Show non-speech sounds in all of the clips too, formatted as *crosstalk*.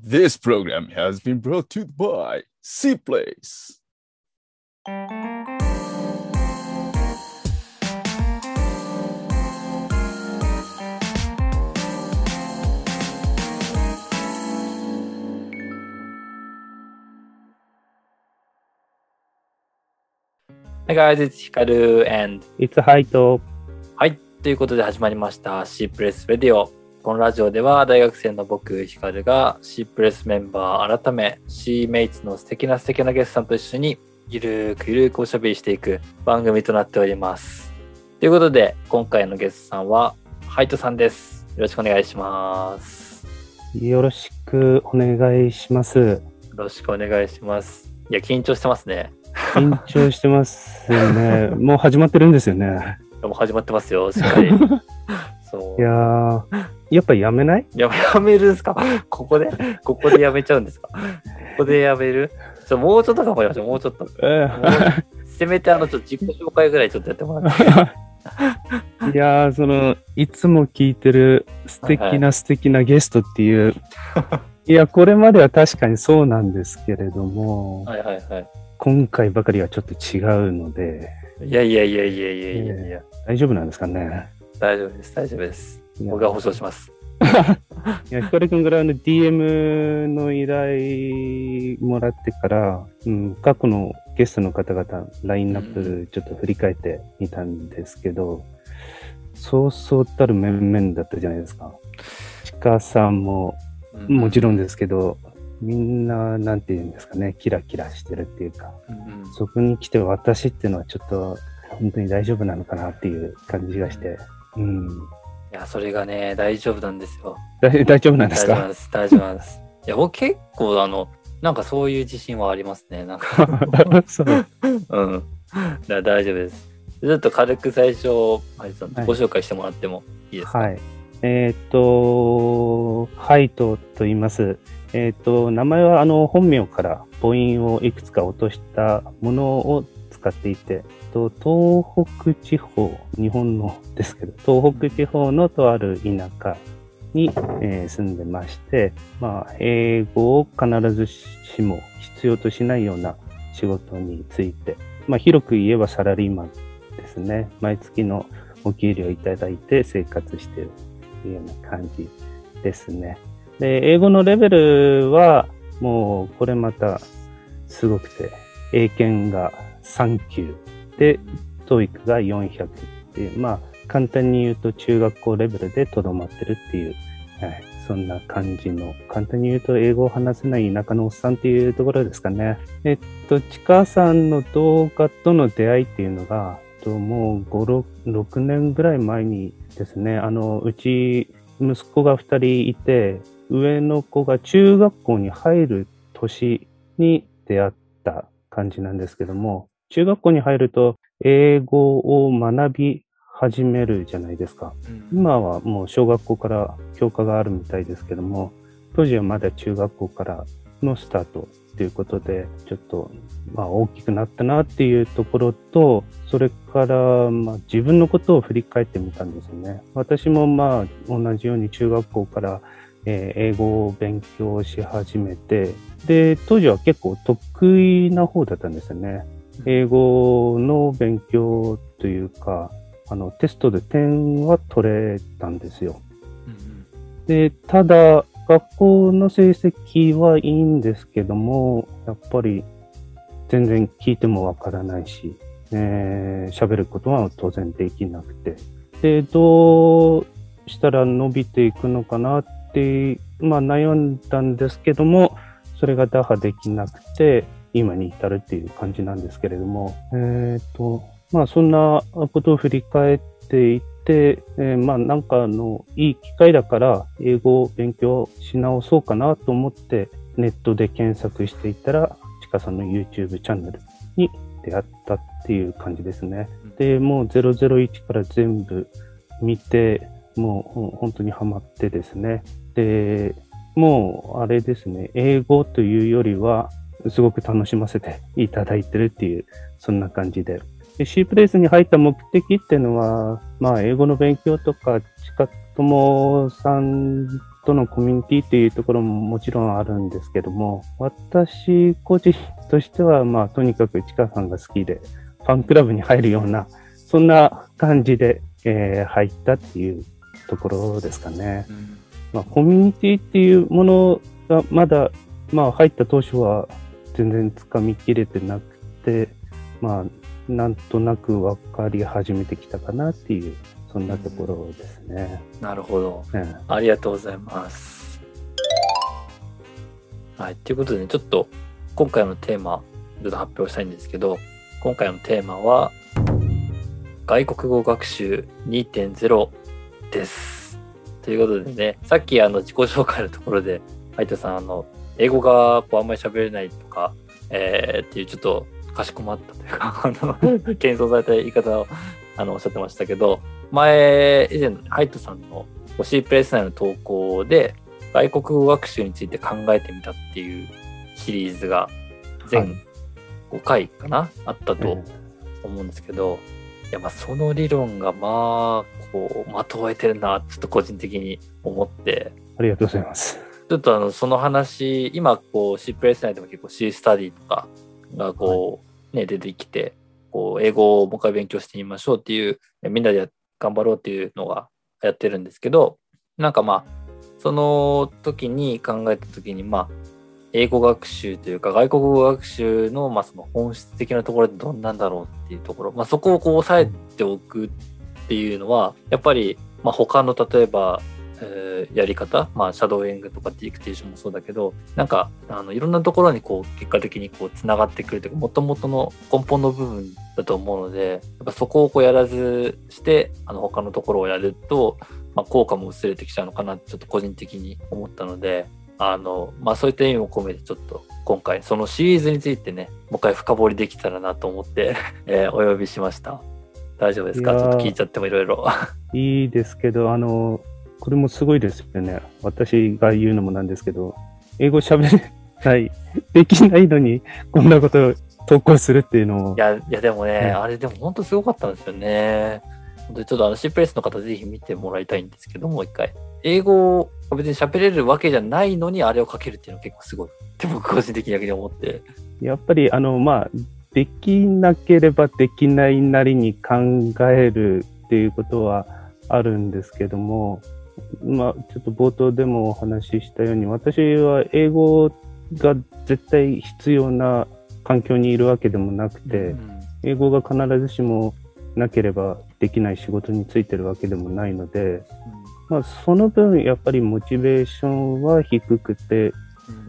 This program has been brought to you by C Place. はい、guys, it's Hikaru and いつハイト。はい、ということで始まりました C プレスレディオ。 このラジオでは大学生の僕、ヒカルが C プレスメンバー改め C メイツの素敵な素敵なゲストさんと一緒にゆるーくゆるーくおしゃべりしていく番組となっております。ということで、今回のゲストさんはハイトさんです。よろしくお願いします。よろしくお願いします。よろしくお願いします。いや、緊張してますね。緊張してますね。*laughs* もう始まってるんですよね。もう始まってますよ、しっかり。*laughs* そういやー、やっぱやめない？ややめるんすか？*laughs* ここで？ここでやめちゃうんですか？ここでやめる？ちょもうちょっと頑張りましょう、もうちょっと。せめてあの、ちょっと自己紹介ぐらいちょっとやってもらって。ー *laughs* いやー、その、いつも聞いてる素敵はい。な素敵なゲストっていう、いや、これまでは確かにそうなんですけれども、はいはいは今回ばかりはちょっと違うので、い。いやいやいやいやいやいや。いや、大丈夫なんですかね？大丈夫です、大丈夫です。僕が保証します。*laughs* いや、ヒカル君からあの DM の依頼もらってから、うん、過去のゲストの方々、ラインナップちょっと振り返ってみたんですけど、そうそうたる面々だったじゃないですか。ちかさんもうんもちろんですけど、みんな、なんて言うんですかね、キラキラしてるっていうか、うんうんそこに来て私っていうのはちょっと、本当に大丈夫なのかなっていう感じがして、うん。いや、それがね、大丈夫なんですよ。大 *laughs* 大丈夫なんですか？大丈夫なんです、大丈夫なんです。いや、僕結構あの、なんかそういう自信はありますね。なんか *laughs* そう。うん。だ大丈夫です。ちょっと軽く最初、ハイご紹介してもらってもいいですか？はい。えっ、と、ハイトと言います。えっ、と、名前はあの本名から母音をいくつか落としたものを使っていて、東北地方、日本のですけど、東北地方のとある田舎に、えー住んでまして、まあ、英語を必ずしも必要としないような仕事について、まあ、広く言えばサラリーマンですね。毎月のお給料いただいて生活しているというような感じですね。で、英語のレベルはもうこれまたすごくて、英検が3級。で、TOEIC が400っていう、まあ簡単に言うと中学校レベルでとどまってるっていう、はい、そんな感じの、簡単に言うと英語を話せない田舎のおっさんっていうところですかね。えっと、ちかさんの動画との出会いっていうのが、ともう5、6年ぐらい前にですね、あの、うち息子が2人いて、上の子が中学校に入る年に出会った感じなんですけども、中学校に入ると英語を学び始めるじゃないですか。うん今はもう小学校から教科があるみたいですけども、当時はまだ中学校からのスタートということで、ちょっとまあ大きくなったなっていうところと、それからまあ自分のことを振り返ってみたんですよね。私もまあ同じように中学校からえー英語を勉強し始めて、で、当時は結構得意な方だったんですよね。英語の勉強というか、あの、テストで点は取れたんですよ。で、ただ、学校の成績はいいんですけども、やっぱり全然聞いてもわからないし、えー喋ることは当然できなくて。で、どうしたら伸びていくのかなって、まあ悩んだんですけども、それが打破できなくて、今に至るっていう感じなんですけれども、えっ、と、まあそんなことを振り返っていって、えーまあなんかあの、いい機会だから英語を勉強し直そうかなと思ってネットで検索していったら、ちかさんの YouTube チャンネルに出会ったっていう感じですね。で、もう001から全部見て、もう本当にハマってですね。で、もうあれですね、英語というよりは、すごく楽しませていただいてるっていう、そんな感じで。で C プレイスに入った目的っていうのは、まあ、英語の勉強とか、近友さんとのコミュニティっていうところももちろんあるんですけども、私個人としては、まあ、とにかくチカさんが好きで、ファンクラブに入るような、そんな感じで、えー入ったっていうところですかね。まあ、コミュニティっていうものがまだ、まあ、入った当初は全然つかみきれてなくて、まあ、なんとなく分かり始めてきたかなっていう、そんなところですね。なるほど。うんありがとうございます。はい。ということでね、ちょっと今回のテーマ、ちょっと発表したいんですけど、今回のテーマは、外国語学習2.0です。ということでね、さっきあの自己紹介のところで、ハイトさん、あの、英語がこうあんまり喋れないとか、えーっていうちょっとかしこまったというか、*laughs* あの、謙遜された言い方をあのおっしゃってましたけど、前、以前のハイトさんの C プレス内の投稿で、外国語学習について考えてみたっていうシリーズがはい。全5回かな、あったとえ思うんですけど、いやまあその理論がまあこうまとえてるなちょっと個人的に思って。ありがとうございます。ちょっとあのその話今こう C プレス内でも結構 C スタディとかがこうね出てきてこう英語をもう一回勉強してみましょうっていうみんなでや頑張ろうっていうのがやってるんですけどなんかまあその時に考えた時にまあ英語学習というか外国語学習のまあその本質的なところってどんなんだろうっていうところ、まあ、そこをこう押さえておくっていうのはやっぱりまあ他の例えばえーやり方、まあ、シャドーイングとかディクテーションもそうだけど、なんか、あの、いろんなところにこう、結果的にこう、つながってくるというか、もともとの根本の部分だと思うので、やっぱそこをこうやらずして、あの、他のところをやると、まあ、効果も薄れてきちゃうのかなって、ちょっと個人的に思ったので、あの、まあ、そういった意味も込めて、ちょっと、今回、そのシリーズについてね、もう一回深掘りできたらなと思って、*laughs* えーお呼びしました。大丈夫ですか？ちょっと聞いちゃってもいろいろ。*laughs* いいですけど、あの、これもすごいですよね。私が言うのもなんですけど、英語喋れない、*laughs* できないのに、こんなことを投稿するっていうのをい、や、いやでもね、うんあれでも本当すごかったんですよね。本当にちょっとあのプレイスの方ぜひ見てもらいたいんですけどもう一回。英語を別に喋れるわけじゃないのにあれをかけるっていうのは結構すごい。って僕個人的に逆に思って。やっぱり、あの、まあ、できなければできないなりに考えるっていうことはあるんですけども、まあ、ちょっと冒頭でもお話ししたように、私は英語が絶対必要な環境にいるわけでもなくて、うん。英語が必ずしもなければできない仕事についてるわけでもないので、まあ、その分やっぱりモチベーションは低くて、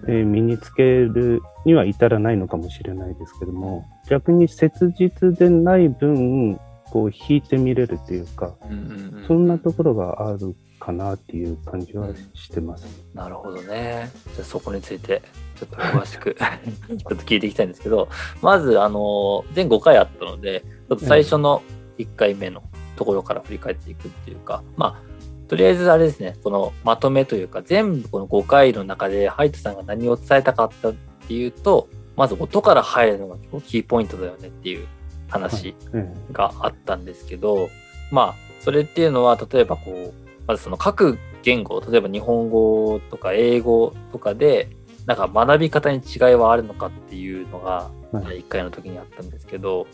えー身につけるには至らないのかもしれないですけども、逆に切実でない分、こう引いてみれるというか、うんうんうん。そんなところがあるかなっていう感じはしてます。なるほどね。じゃあそこについてちょっと詳しく *laughs* ちょっと聞いていきたいんですけど、まずあの全5回あったので、ちょっと最初の1回目のところから振り返っていくっていうか、まあとりあえずあれですね、このまとめというか、全部この5回の中でハイトさんが何を伝えたかったっていうと、まず音から入るのが結構キーポイントだよねっていう話えがあったんですけど、まあ、それっていうのは、例えばこう、まずその各言語、例えば日本語とか英語とかで、なんか学び方に違いはあるのかっていうのが、はい第1回の時にあったんですけど、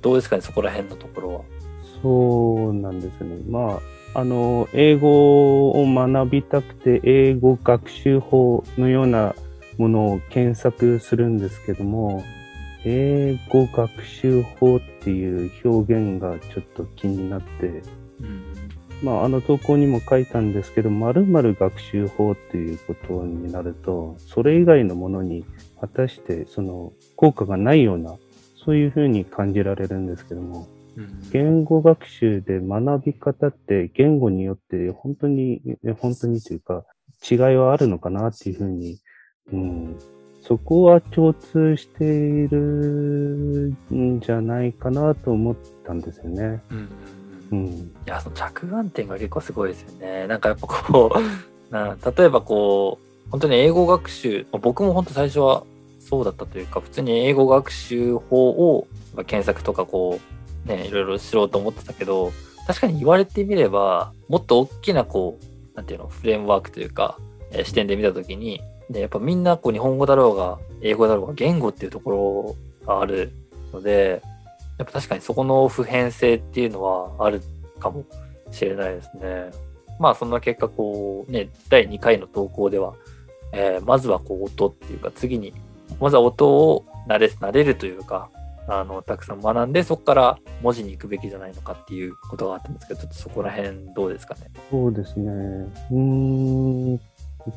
どうですかね、そこら辺のところは？そうなんですね。まあ、あの、英語を学びたくて、英語学習法のようなものを検索するんですけども、英語学習法っていう表現がちょっと気になって、うん。まあ、あの投稿にも書いたんですけど、〇〇学習法っていうことになると、それ以外のものに果たしてその効果がないような、そういうふうに感じられるんですけども、うん。言語学習で学び方って言語によって本当に、え本当にというか違いはあるのかなっていうふうに、うん、そこは共通しているんじゃないかなと思ったんですよね。うんうんい。や、その着眼点が結構すごいですよね。なんかやっぱこう、*laughs* な例えばこう、本当に英語学習、僕も本当最初はそうだったというか、普通に英語学習法を検索とかこう、ね、いろいろ知ろうと思ってたけど、確かに言われてみれば、もっと大きなこう、なんていうの、フレームワークというか、え視点で見たときに、で、やっぱみんなこう日本語だろうが、英語だろうが、言語っていうところがあるので、やっぱ確かにそこの普遍性っていうのはあるかもしれないですね。まあそんな結果、こうね、第2回の投稿では、えーまずはこう音っていうか、次に、まずは音を慣れ、慣れるというか、あの、たくさん学んで、そこから文字に行くべきじゃないのかっていうことがあったんですけど、ちょっとそこら辺どうですかね？そうですね。うん。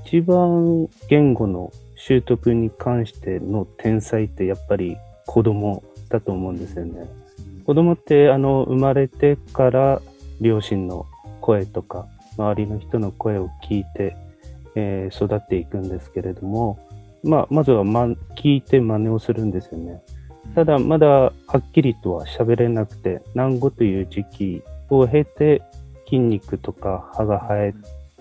一番言語の習得に関しての天才ってやっぱり子供だと思うんですよね。子供ってあの生まれてから両親の声とか周りの人の声を聞いて、えー育っていくんですけれども、まあ、まずは、ま、聞いて真似をするんですよね。ただ、まだはっきりとは喋れなくて、難語という時期を経て、筋肉とか歯が生え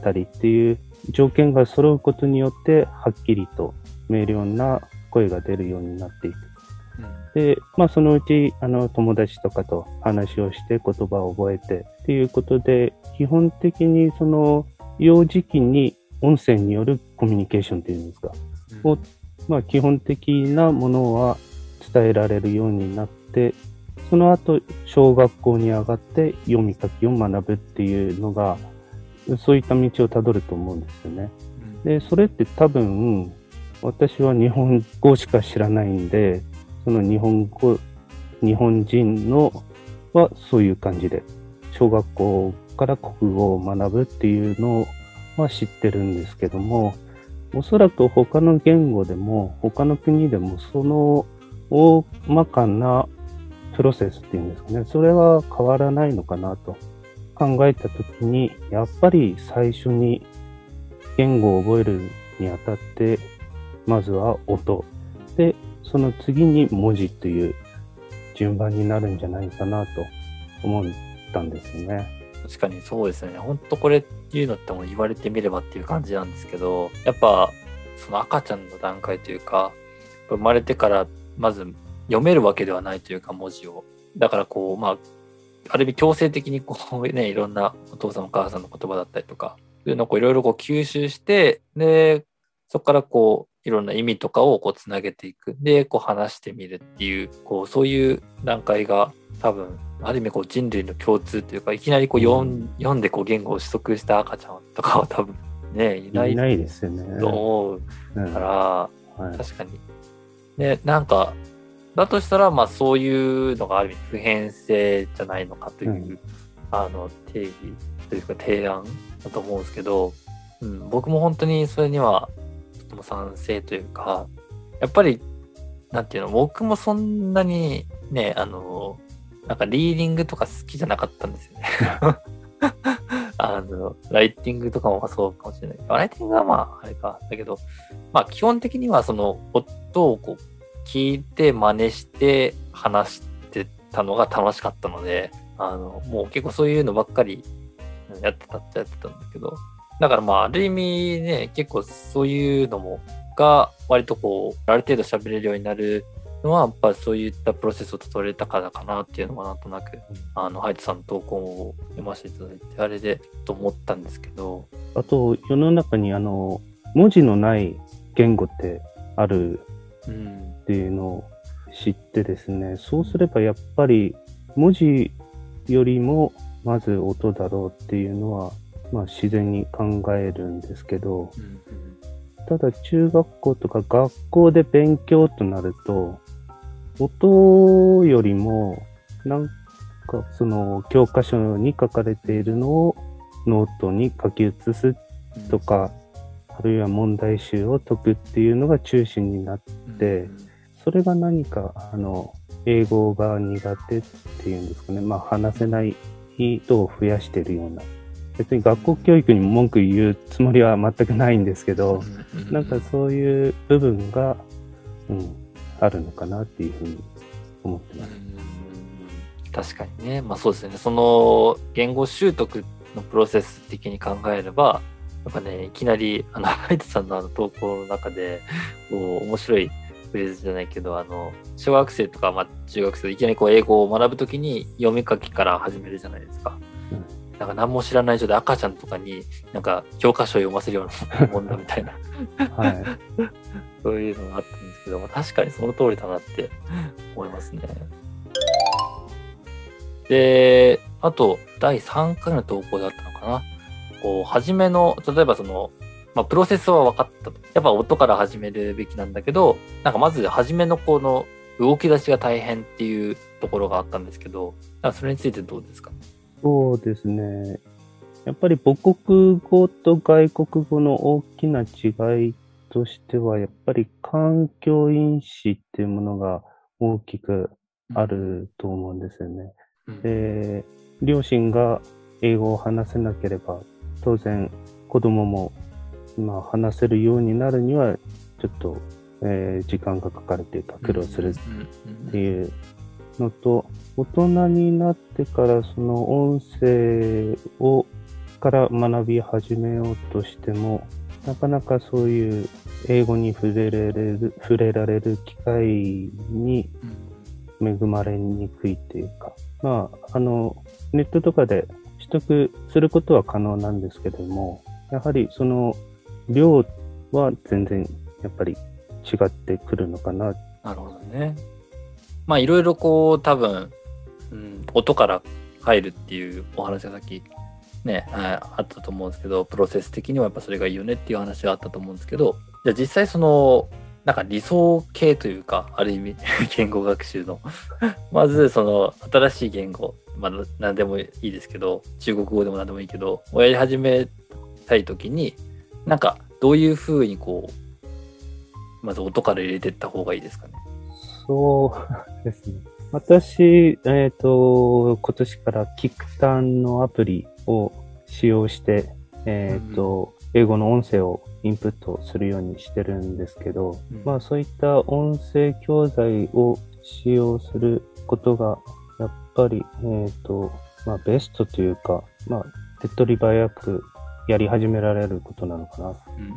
たりっていう条件が揃うことによって、はっきりと明瞭な声が出るようになっていく。で、まあそのうち、あの、友達とかと話をして言葉を覚えてっていうことで、基本的にその、幼児期に音声によるコミュニケーションっていうんですか。うんをまあ基本的なものは伝えられるようになって、その後、小学校に上がって読み書きを学ぶっていうのが、そういった道をたどると思うんですよね。で、それって多分、私は日本語しか知らないんで、その日本語、日本人のはそういう感じで、小学校から国語を学ぶっていうのは知ってるんですけども、おそらく他の言語でも、他の国でも、その大まかなプロセスっていうんですかね、それは変わらないのかなと考えたときに、やっぱり最初に言語を覚えるにあたって、まずは音。で、その次に文字という順番になるんじゃないかなと思ったんですよね。確かにそうですよね。本当これっていうのっても言われてみればっていう感じなんですけど、やっぱその赤ちゃんの段階というか、生まれてからまず読めるわけではないというか文字を。だからこう、まあ、ある意味強制的にこうね、いろんなお父さんお母さんの言葉だったりとか、そういうのをいろいろこう吸収して、で、そこからこう、いろんな意味とかをこうつなげていく。で、こう話してみるっていう、こう、そういう段階が多分、ある意味こう人類の共通というか、いきなりこう読ん読んでこう言語を取得した赤ちゃんとかは多分ね、いないですよね。と思ううんから、はい確かに。で、なんか、だとしたら、まあそういうのがある意味普遍性じゃないのかという、うんあの定義というか提案だと思うんですけど、うん、僕も本当にそれにはとても賛成というか、やっぱり、なんていうの、僕もそんなにね、あの、なんかリーディングとか好きじゃなかったんですよね。*laughs* あの、ライティングとかもそうかもしれない。ライティングはまあ、あれか。だけど、まあ基本的にはその音をこう聞いて真似して話してたのが楽しかったので、あの、もう結構そういうのばっかりうんやってたっちゃやってたんだけど、だからまあある意味ね、結構そういうのも、が割とこう、ある程度喋れるようになるのは、やっぱりそういったプロセスをたどれたからかなっていうのがなんとなく、あの、ハイトさんの投稿を読ませていただいて、あれでと思ったんですけど、あと、世の中にあの、文字のない言語ってあるうん。っ、ていうのを知ってですね、そうすればやっぱり文字よりもまず音だろうっていうのは、まあ自然に考えるんですけど、うん、ただ中学校とか学校で勉強となると、音よりも、なんかその教科書に書かれているのをノートに書き写すうん。とか、あるいは問題集を解くっていうのが中心になって、うん、それが何か、あの、英語が苦手っていうんですかね、まあ話せない人を増やしているような。別に学校教育にも文句言うつもりは全くないんですけど、うなんかそういう部分が、うん、あるのかなっていうふうに思ってます。うん確かにね。まあそうですね。その言語習得のプロセス的に考えれば、やっぱね、いきなり、あの、ハイトさんのあの投稿の中で、こう、面白いフレーズじゃないけど、あの、小学生とか、まあ中学生、いきなりこう英語を学ぶときに読み書きから始めるじゃないですか。なんか何も知らない状態で赤ちゃんとかになんか教科書を読ませるようなもんだみたいなはい。*laughs* そういうのがあったんですけど、まあ、確かにその通りだなって思いますね。で、あと、第3回の投稿だったのかな。こう、初めの、例えばその、まあ、プロセスは分かったと。やっぱ音から始めるべきなんだけど、なんかまず初めのこの動き出しが大変っていうところがあったんですけど、それについてどうですか？そうですね。やっぱり母国語と外国語の大きな違いとしては、やっぱり環境因子っていうものが大きくあると思うんですよね。うんで、両親が英語を話せなければ、当然子供も、まあ、話せるようになるには、ちょっと、えー時間がかかるというか苦労するうんっていうのと、大人になってからその音声をから学び始めようとしても、なかなかそういう英語に触れられる、触れられる機会に恵まれにくいっていうか、まあ、あの、ネットとかで取得することは可能なんですけども、やはりその量は全然やっぱり違ってくるのかな。なるほどね。まあいろいろこう多分、うん、音から入るっていうお話がさっきね、はいあったと思うんですけど、プロセス的にはやっぱそれがいいよねっていう話があったと思うんですけど、じゃあ実際その、なんか理想形というか、ある意味 *laughs* 言語学習の、*laughs* まずその新しい言語、まあ何でもいいですけど、中国語でも何でもいいけど、をやり始めたいときに、なんかどういうふうにこう、まず音から入れていった方がいいですかね？そうですね。私、えっ、と、今年からキクタンのアプリを使用して、えっ、と、英語の音声をインプットするようにしてるんですけど、うん。まあそういった音声教材を使用することが、やっぱり、えっ、と、まあベストというか、まあ手っ取り早くやり始められることなのかな。うんうん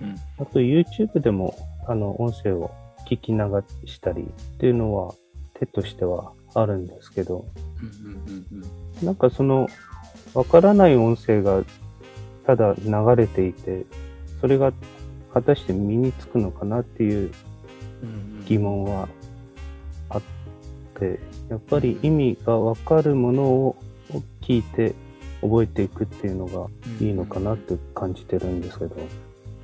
うんうん。あと YouTube でもあの音声を聞き流したりっていうのは手としてはあるんですけど、なんかそのわからない音声がただ流れていて、それが果たして身につくのかなっていううん疑問はあって、やっぱり意味がわかるものを聞いて覚えていくっていうのがいいのかなって感じてるんですけど。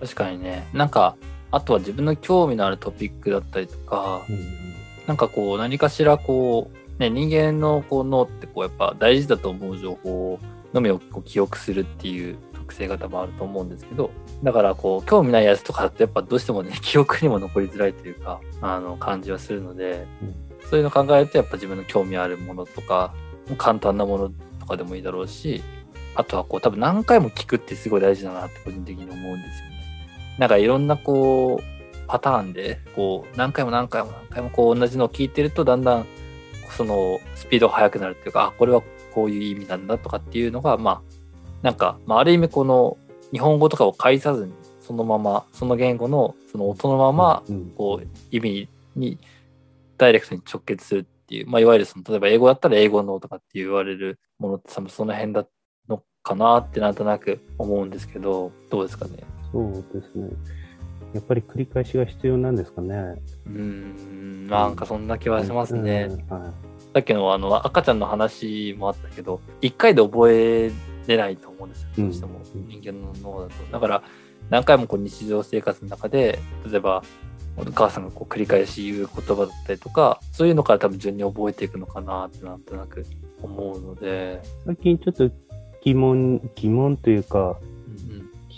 確かにね。なんかあとは自分の興味のあるトピックだったりとかうんなんかこう何かしらこう、ね、人間のこう脳ってこうやっぱ大事だと思う情報のみをこう記憶するっていう特性方もあると思うんですけどだからこう興味ないやつとかだとやっぱどうしてもね *laughs* 記憶にも残りづらいというかあの感じはするので、そういうの考えるとやっぱ自分の興味あるものとか簡単なものとかでもいいだろうしあとはこう多分何回も聞くってすごい大事だなって個人的に思うんですよね。なんかいろんなこうパターンでこう何回も何回も何回もこう同じのを聞いてるとだんだんそのスピードが速くなるっていうかあこれはこういう意味なんだとかっていうのがまあなんか、まあ、ある意味この日本語とかを介さずにそのままその言語のその音のままうんこう意味にダイレクトに直結するっていう、まあ、いわゆるその例えば英語だったら英語のとかって言われるものってその辺だのかなってなんとなく思うんですけどどうですかね？そうですね。やっぱり繰り返しが必要なんですかね。うーんなんかそんな気はしますね、うんはい。さっきのあの赤ちゃんの話もあったけど一回で覚えれないと思うんですようんどうしてもうん人間の脳だと。だから何回もこう日常生活の中で例えばお母さんがこう繰り返し言う言葉だったりとかそういうのから多分順に覚えていくのかなってなんとなく思うので、最近ちょっと疑問、疑問というか、うん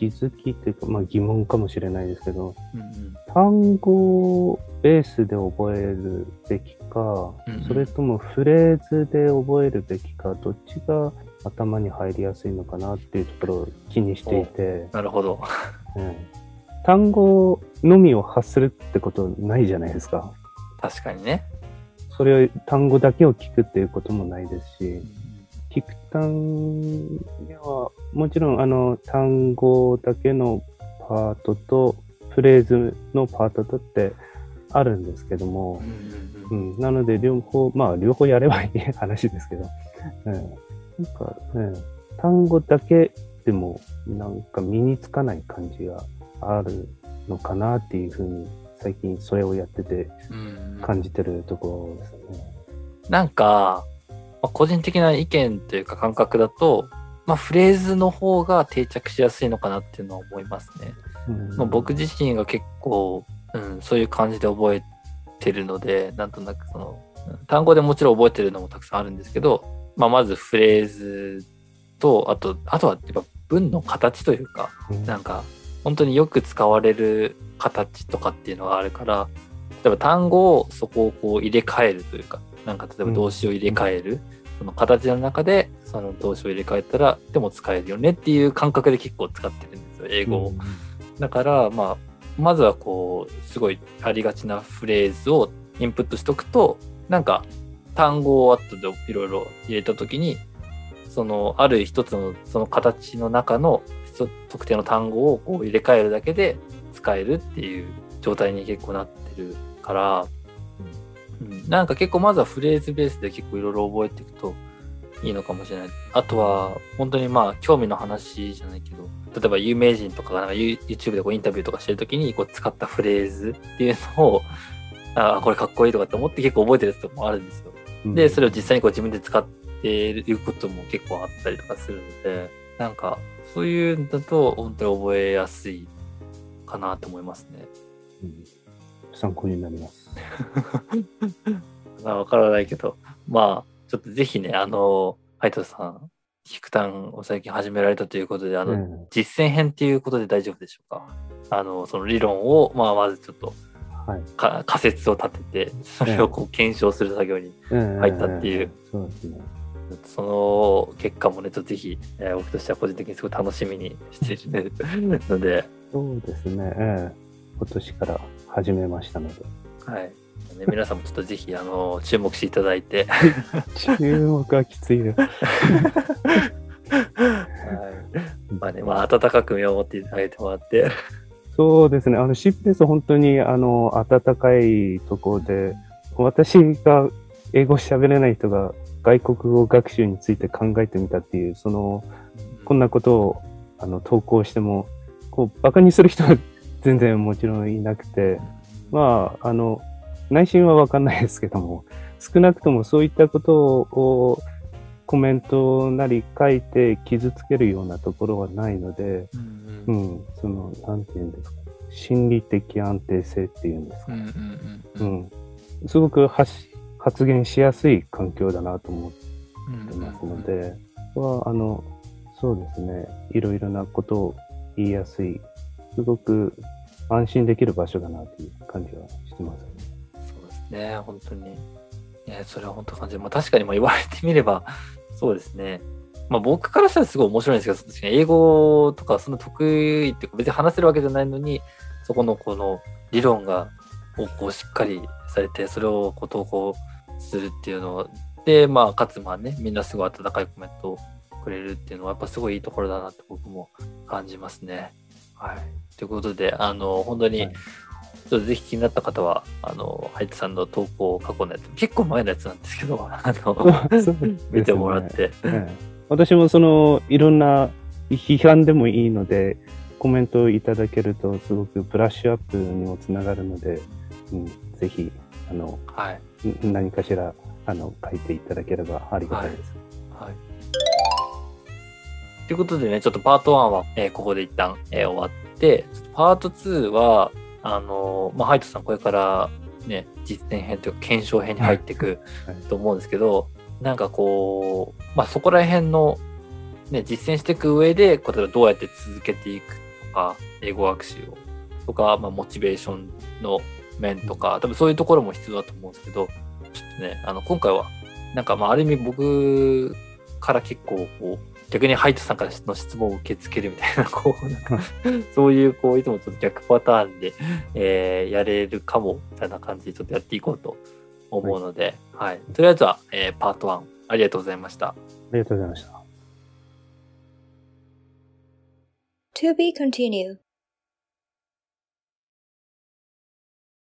気づきというか、まあ疑問かもしれないですけど、うんうん。単語ベースで覚えるべきか、うんうん。それともフレーズで覚えるべきか、どっちが頭に入りやすいのかなっていうところを気にしていて、なるほど。うん。単語のみを発するってことないじゃないですか。確かにね、それを単語だけを聞くっていうこともないですし、キクタンには、もちろんあの単語だけのパートとフレーズのパートとってあるんですけどもう、んなので両方、まあ両方やればいい話ですけど、うん、なんかね、単語だけでもなんか身につかない感じがあるのかなっていうふうに最近それをやっててうん。感じてるところですね。なんか、まあ個人的な意見というか感覚だと、まあ、フレーズの方が定着しやすいのかなっていうのは思いますね。うんまあ、僕自身が結構、うん、そういう感じで覚えてるので、なんとなくその、うん単語でもちろん覚えてるのもたくさんあるんですけど、まあ、まずフレーズと、あと、あとはやっぱ文の形というか、うんなんか、本当によく使われる形とかっていうのがあるから、例えば単語をそこをこう入れ替えるというか、なんか例えば動詞を入れ替える、その形の中でその動詞を入れ替えたら、でも使えるよねっていう感覚で結構使ってるんですよ、英語を。だから、まあ、まずはこう、すごいありがちなフレーズをインプットしとくと、なんか単語を後でいろいろ入れたときに、そのある一つのその形の中の特定の単語をこう入れ替えるだけで使えるっていう状態に結構なってるから、うん、なんか結構まずはフレーズベースで結構いろいろ覚えていくといいのかもしれない。あとは本当にまあ興味の話じゃないけど、例えば有名人とかがなんか You- YouTube でこうインタビューとかしてるときにこう使ったフレーズっていうのを、ああ、これかっこいいとかって思って結構覚えてるやつとかもあるんですよ。で、それを実際にこう自分で使っていることも結構あったりとかするので、なんかそういうんだと本当に覚えやすいかなと思いますね。うん参考になります。まあわからないけど、まあちょっとぜひね、あの、ハイトさん、ヒクタンを最近始められたということで、あの、うん。実践編っていうことで大丈夫でしょうか？あの、その理論を、まあまずちょっとはい。か仮説を立てて、それをこう検証する作業に入入ったっていう。そうですね。その結果もね、ちょっとぜひ、えー僕としては個人的にすごい楽しみにしているので、そうですね。ええ今年から始めましたので。はい。ね皆さんもちょっとぜひ、あの、注目していただいて、注目はきついよ。はい。まあね、まあ、温かく見守っていただいてもらって、そうですね。あの、シップレス本当に、あの、暖かいところで、私が英語喋れない人が外国語学習について考えてみたっていう、その、こんなことを、あの、投稿しても、こう、馬鹿にする人は全然もちろんいなくて、まあ、あの、内心はわかんないですけども、*laughs* 少なくともそういったことをコメントなり書いて傷つけるようなところはないので、うんううんん、その、なんて言うんですか、心理的安定性っていうんですか、うんうんすごく発言しやすい環境だなと思ってうんますので、は、あの、そうですね、いろいろなことを言いやすい、すごく安心できる場所だなという感じはしてます、ね。そうですね、本当に。ね、それは本当感じる。まあ確かにまあ言われてみれば、*laughs* そうですね。まあ僕からしたらすごい面白いんですけど、確かに英語とかそんな得意っていうか別に話せるわけじゃないのに、そこのこの理論がこうこうしっかりされて、それをこう投稿するっていうので、まあかつまあね、みんなすごい温かいコメントをくれるっていうのはやっぱすごいいいところだなって僕も感じますね。はい。ということで、あの、本当に、はいぜひ気になった方は、あの、ハイツさんの投稿過去のやつ、結構前のやつなんですけど、*laughs* あの、ね見てもらって、ええ私もその、いろんな批判でもいいので、コメントをいただけると、すごくブラッシュアップにもつながるので、うん、ぜひ、あの、はい。ん何かしら、あの、書いていただければありがたいです。はい。ということでね、ちょっとパート1は、えーここで一旦、えー終わって、ちょっとパート2は、あのーまあ、ハイトさんこれからね、実践編というか検証編に入っていくはい。と思うんですけど、なんかこう、まあ、そこら辺の、ね、実践していく上で、例えばどうやって続けていくとか、英語学習を、とか、まあ、モチベーションの面とか、多分そういうところも必要だと思うんですけど、ちょっとね、あの、今回は、なんかまあ、ある意味僕から結構こう、逆にハイトさんからの質問を受け付けるみたいな、こう、なんか、*laughs* そういう、こう、いつもちょっと逆パターンで、えーやれるかも、みたいな感じでちょっとやっていこうと思うので、はい。とりあえずは、えーパート1、ありがとうございました。ありがとうございました。To be continued.